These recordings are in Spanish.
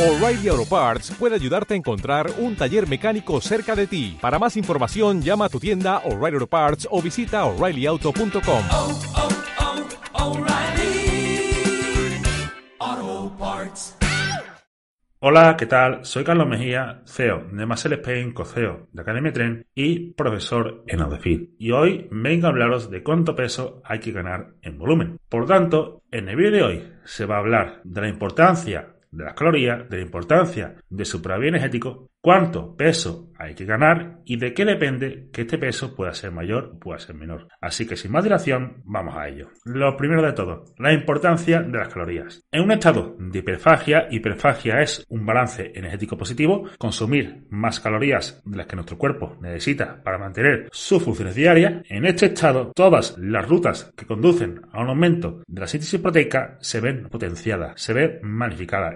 O'Reilly Auto Parts puede ayudarte a encontrar un taller mecánico cerca de ti. Para más información, llama a tu tienda O'Reilly Auto Parts o visita oreillyauto.com. oh, oh, Parts. Hola, ¿qué tal? Soy Carlos Mejía, CEO de Marcel Spain, co-CEO de Academia Tren y profesor en Audefit. Y hoy vengo a hablaros de cuánto peso hay que ganar en volumen. Por tanto, en el vídeo de hoy se va a hablar de la importancia de las calorías, de la importancia de su energético, cuánto peso hay que ganar y de qué depende que este peso pueda ser mayor o pueda ser menor. Así que sin más dilación, vamos a ello. Lo primero de todo, la importancia de las calorías. En un estado de hiperfagia, hiperfagia es un balance energético positivo, consumir más calorías de las que nuestro cuerpo necesita para mantener sus funciones diarias. En este estado, todas las rutas que conducen a un aumento de la síntesis proteica se ven potenciadas, se ven magnificadas,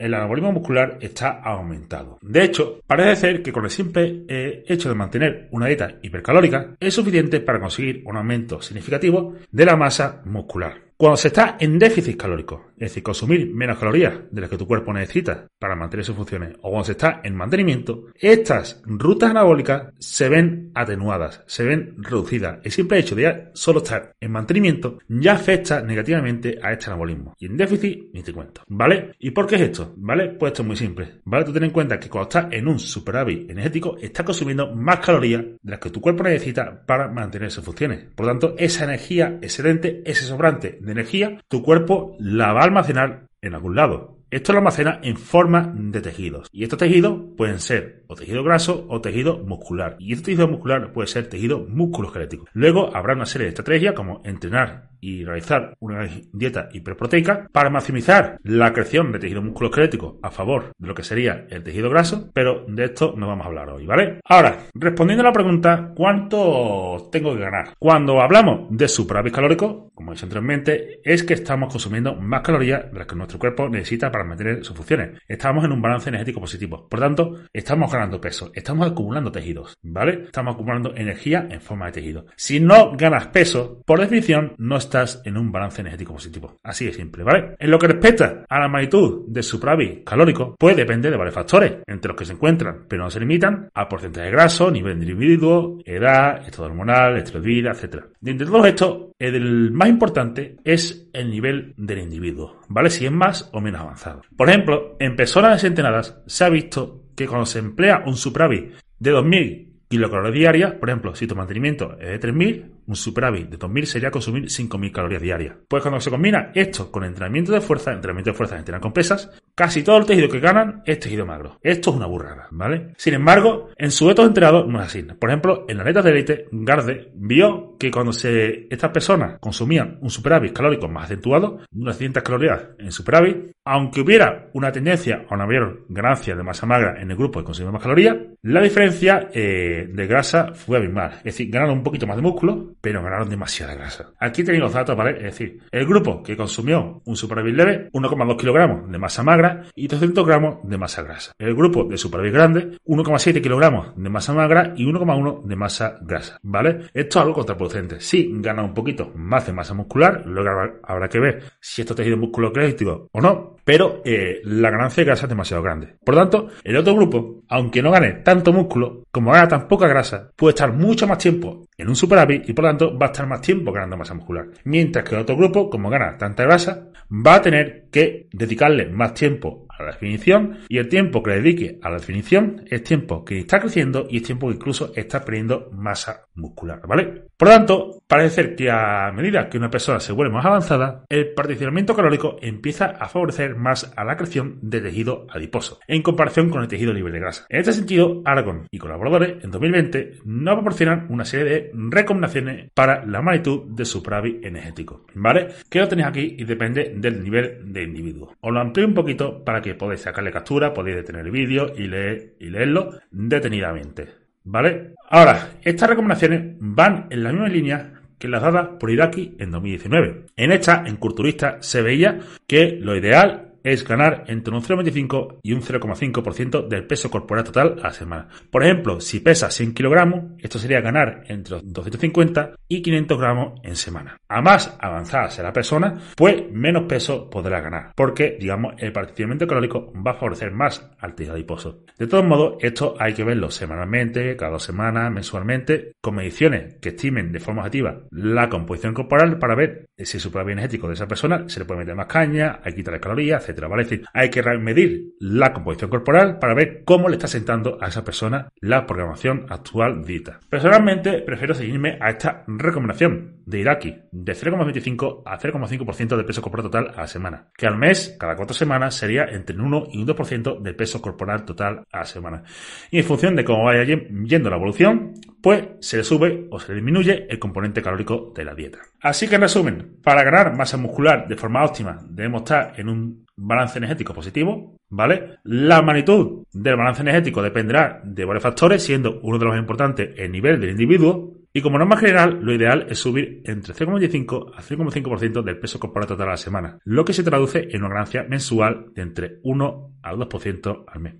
el anabolismo muscular está aumentado. De hecho, parece ser que con el simple eh, hecho de mantener una dieta hipercalórica es suficiente para conseguir un aumento significativo de la masa muscular. Cuando se está en déficit calórico, es decir, consumir menos calorías de las que tu cuerpo necesita para mantener sus funciones, o cuando se está en mantenimiento, estas rutas anabólicas se ven atenuadas, se ven reducidas. El simple hecho de ya solo estar en mantenimiento ya afecta negativamente a este anabolismo. Y en déficit, ni te cuento. ¿Vale? ¿Y por qué es esto? ¿Vale? Pues esto es muy simple. ¿Vale? Tú ten en cuenta que cuando estás en un superávit energético, estás consumiendo más calorías de las que tu cuerpo necesita para mantener sus funciones. Por lo tanto, esa energía excedente, ese sobrante de energía, tu cuerpo la va a almacenar en algún lado. Esto lo almacena en forma de tejidos. Y estos tejidos pueden ser o tejido graso o tejido muscular. Y este tejido muscular puede ser tejido musculoesquelético. Luego habrá una serie de estrategias como entrenar y realizar una dieta hiperproteica para maximizar la creación de tejido musculoesquelético a favor de lo que sería el tejido graso, pero de esto no vamos a hablar hoy, ¿vale? Ahora, respondiendo a la pregunta, ¿cuánto tengo que ganar? Cuando hablamos de superávit calórico, como he dicho anteriormente, es que estamos consumiendo más calorías de las que nuestro cuerpo necesita para mantener sus funciones. Estamos en un balance energético positivo. Por tanto, estamos ganando peso, estamos acumulando tejidos, ¿vale? Estamos acumulando energía en forma de tejido. Si no ganas peso, por definición, no estás en un balance energético positivo. Así de simple, ¿vale? En lo que respecta a la magnitud de superávit calórico, puede depender de varios factores, entre los que se encuentran, pero no se limitan a porcentaje de graso, nivel de individuo, edad, estado hormonal, estilo de vida, etc. De entre todos estos, el más importante es el nivel del individuo, ¿vale? Si es más o menos avanzado. Por ejemplo, en personas desentenadas se ha visto que cuando se emplea un superávit de 2000 kilocalorías diarias, por ejemplo, si tu mantenimiento es de 3000, un superávit de 2000 sería consumir 5000 calorías diarias. Pues cuando se combina esto con entrenamiento de fuerza, entrenamiento de fuerza entrenar con pesas, casi todo el tejido que ganan es tejido magro. Esto es una burrada, ¿vale? Sin embargo, en sujetos entrenados no es así. Por ejemplo, en neta de élite, Garde vio que cuando se, estas personas consumían un superávit calórico más acentuado, unas 200 calorías en superávit, aunque hubiera una tendencia a una mayor ganancia de masa magra en el grupo que consumía más calorías, la diferencia eh, de grasa fue abismal. Es decir, ganaron un poquito más de músculo, pero ganaron demasiada grasa. Aquí tenéis los datos, ¿vale? Es decir, el grupo que consumió un superávit leve, 1,2 kilogramos de masa magra y 200 gramos de masa grasa. El grupo de superávit grande, 1,7 kilogramos de masa magra y 1,1 de masa grasa, ¿vale? Esto es algo contraproducente. Sí, gana un poquito más de masa muscular, luego habrá que ver si esto tejido musculoesquelético o no, pero eh, la ganancia de grasa es demasiado grande. Por lo tanto, el otro grupo, aunque no gane tanto músculo, como gana tan poca grasa, puede estar mucho más tiempo en un superávit y por tanto va a estar más tiempo ganando masa muscular. Mientras que el otro grupo, como gana tanta grasa, va a tener que dedicarle más tiempo a la definición y el tiempo que le dedique a la definición es tiempo que está creciendo y es tiempo que incluso está perdiendo masa muscular, ¿vale? Por lo tanto, parece que a medida que una persona se vuelve más avanzada, el particionamiento calórico empieza a favorecer más a la creación de tejido adiposo, en comparación con el tejido libre de grasa. En este sentido, Aragon y colaboradores en 2020 nos proporcionan una serie de recomendaciones para la magnitud de superávit energético, ¿vale? Que lo tenéis aquí y depende del nivel de individuo. Os lo amplío un poquito para que podáis sacarle captura, podéis detener el vídeo y, leer, y leerlo detenidamente. ¿Vale? Ahora, estas recomendaciones van en la misma línea que las dadas por Iraki en 2019. En esta, en Culturista, se veía que lo ideal es ganar entre un 0,25 y un 0,5% del peso corporal total a la semana. Por ejemplo, si pesa 100 kilogramos, esto sería ganar entre 250 y 500 gramos en semana. A más avanzada sea la persona, pues menos peso podrá ganar, porque, digamos, el particionamiento calórico va a favorecer más al tejido adiposo. De todos modos, esto hay que verlo semanalmente, cada dos semanas, mensualmente, con mediciones que estimen de forma objetiva la composición corporal para ver si su plan energético de esa persona se le puede meter más caña, hay que quitarle calorías, etcétera. ¿vale? Es decir, hay que medir la composición corporal para ver cómo le está sentando a esa persona la programación actual dita. Personalmente, prefiero seguirme a esta recomendación de Iraki, de 0,25 a 0,5% del peso corporal total a la semana, que al mes, cada cuatro semanas, sería entre un 1 y un 2% del peso corporal total a la semana. Y en función de cómo vaya yendo la evolución, pues se le sube o se le disminuye el componente calórico de la dieta. Así que en resumen, para ganar masa muscular de forma óptima debemos estar en un balance energético positivo, ¿vale? La magnitud del balance energético dependerá de varios factores, siendo uno de los importantes el nivel del individuo, y como norma general, lo ideal es subir entre 0,25 a 0,5% del peso corporal total a la semana, lo que se traduce en una ganancia mensual de entre 1 al 2% al mes.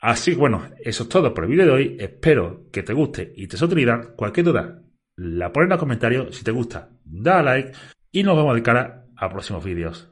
Así que bueno, eso es todo por el vídeo de hoy. Espero que te guste y te sea utilidad. Cualquier duda, la pones en los comentarios. Si te gusta, da like y nos vemos de cara a próximos vídeos.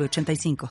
85